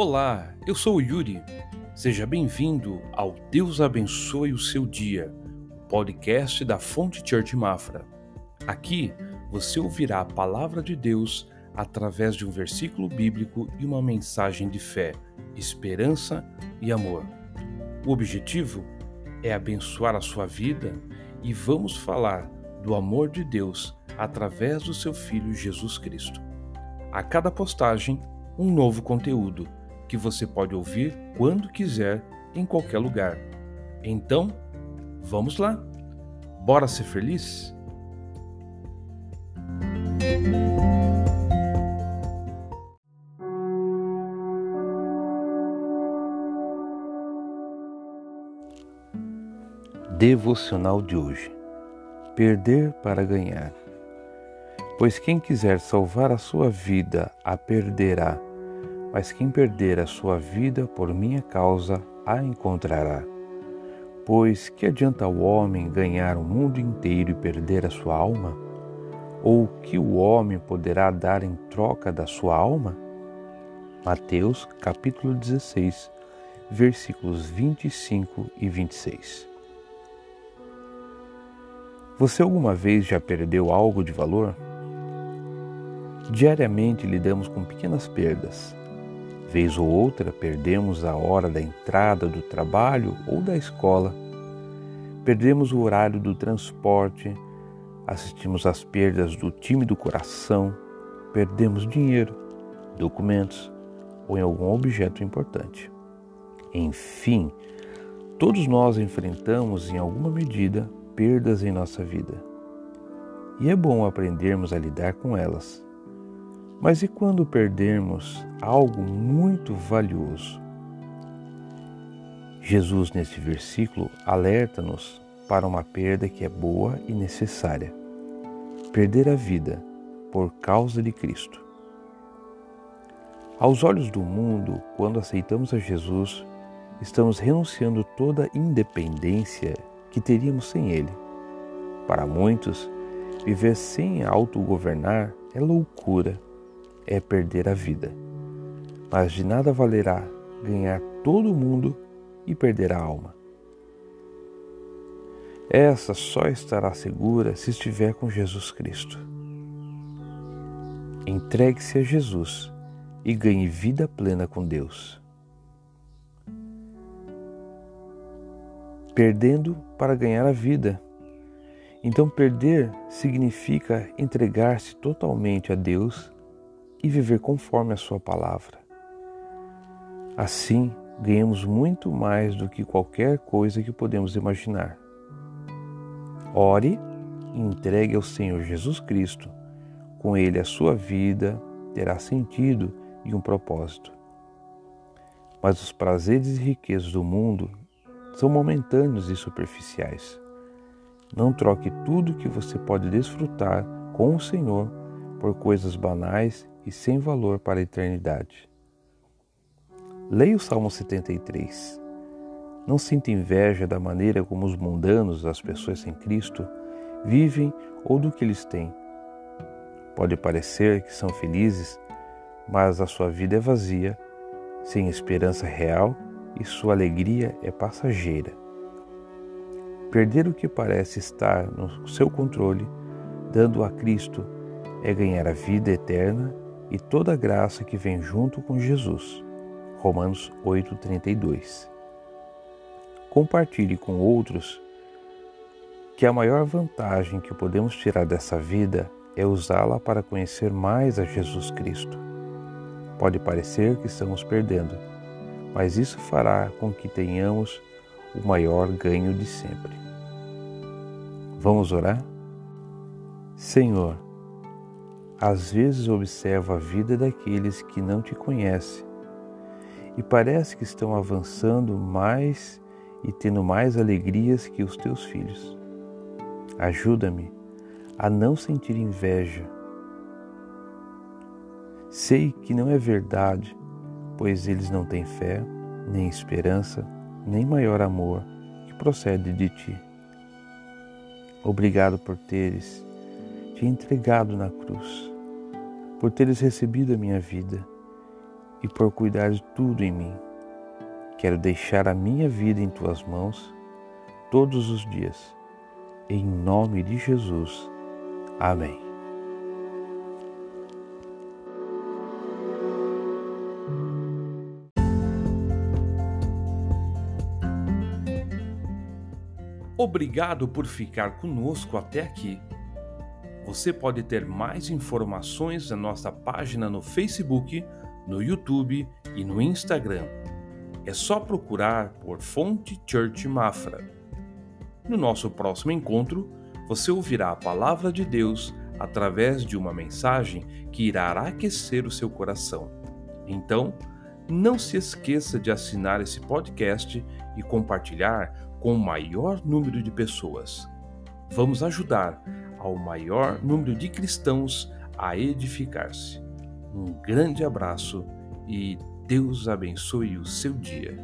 Olá, eu sou o Yuri. Seja bem-vindo ao Deus Abençoe o Seu Dia, o podcast da Fonte Church Mafra. Aqui você ouvirá a palavra de Deus através de um versículo bíblico e uma mensagem de fé, esperança e amor. O objetivo é abençoar a sua vida e vamos falar do amor de Deus através do seu Filho Jesus Cristo. A cada postagem, um novo conteúdo que você pode ouvir quando quiser, em qualquer lugar. Então, vamos lá! Bora ser feliz? Devocional de hoje: Perder para ganhar. Pois quem quiser salvar a sua vida a perderá mas quem perder a sua vida por minha causa a encontrará. Pois que adianta o homem ganhar o mundo inteiro e perder a sua alma? Ou que o homem poderá dar em troca da sua alma? Mateus capítulo 16, versículos 25 e 26. Você alguma vez já perdeu algo de valor? Diariamente lidamos com pequenas perdas, Vez ou outra perdemos a hora da entrada do trabalho ou da escola. Perdemos o horário do transporte, assistimos às perdas do time do coração, perdemos dinheiro, documentos ou em algum objeto importante. Enfim, todos nós enfrentamos em alguma medida perdas em nossa vida. E é bom aprendermos a lidar com elas mas e quando perdermos algo muito valioso? Jesus, neste versículo, alerta-nos para uma perda que é boa e necessária: perder a vida por causa de Cristo. Aos olhos do mundo, quando aceitamos a Jesus, estamos renunciando toda a independência que teríamos sem Ele. Para muitos, viver sem autogovernar é loucura é perder a vida. Mas de nada valerá ganhar todo o mundo e perder a alma. Essa só estará segura se estiver com Jesus Cristo. Entregue-se a Jesus e ganhe vida plena com Deus. Perdendo para ganhar a vida. Então, perder significa entregar-se totalmente a Deus e viver conforme a Sua palavra. Assim, ganhamos muito mais do que qualquer coisa que podemos imaginar. Ore e entregue ao Senhor Jesus Cristo. Com Ele a sua vida terá sentido e um propósito. Mas os prazeres e riquezas do mundo são momentâneos e superficiais. Não troque tudo que você pode desfrutar com o Senhor por coisas banais e sem valor para a eternidade. Leia o Salmo 73. Não sinta inveja da maneira como os mundanos, as pessoas sem Cristo, vivem ou do que eles têm. Pode parecer que são felizes, mas a sua vida é vazia, sem esperança real e sua alegria é passageira. Perder o que parece estar no seu controle, dando a Cristo, é ganhar a vida eterna e toda a graça que vem junto com Jesus. Romanos 8:32. Compartilhe com outros que a maior vantagem que podemos tirar dessa vida é usá-la para conhecer mais a Jesus Cristo. Pode parecer que estamos perdendo, mas isso fará com que tenhamos o maior ganho de sempre. Vamos orar? Senhor, às vezes observo a vida daqueles que não te conhecem e parece que estão avançando mais e tendo mais alegrias que os teus filhos. Ajuda-me a não sentir inveja. Sei que não é verdade, pois eles não têm fé, nem esperança, nem maior amor que procede de ti. Obrigado por teres te entregado na cruz, por teres recebido a minha vida e por cuidar de tudo em mim. Quero deixar a minha vida em tuas mãos todos os dias. Em nome de Jesus. Amém. Obrigado por ficar conosco até aqui. Você pode ter mais informações na nossa página no Facebook, no YouTube e no Instagram. É só procurar por Fonte Church Mafra. No nosso próximo encontro, você ouvirá a palavra de Deus através de uma mensagem que irá aquecer o seu coração. Então, não se esqueça de assinar esse podcast e compartilhar com o maior número de pessoas. Vamos ajudar ao maior número de cristãos a edificar-se. Um grande abraço e Deus abençoe o seu dia.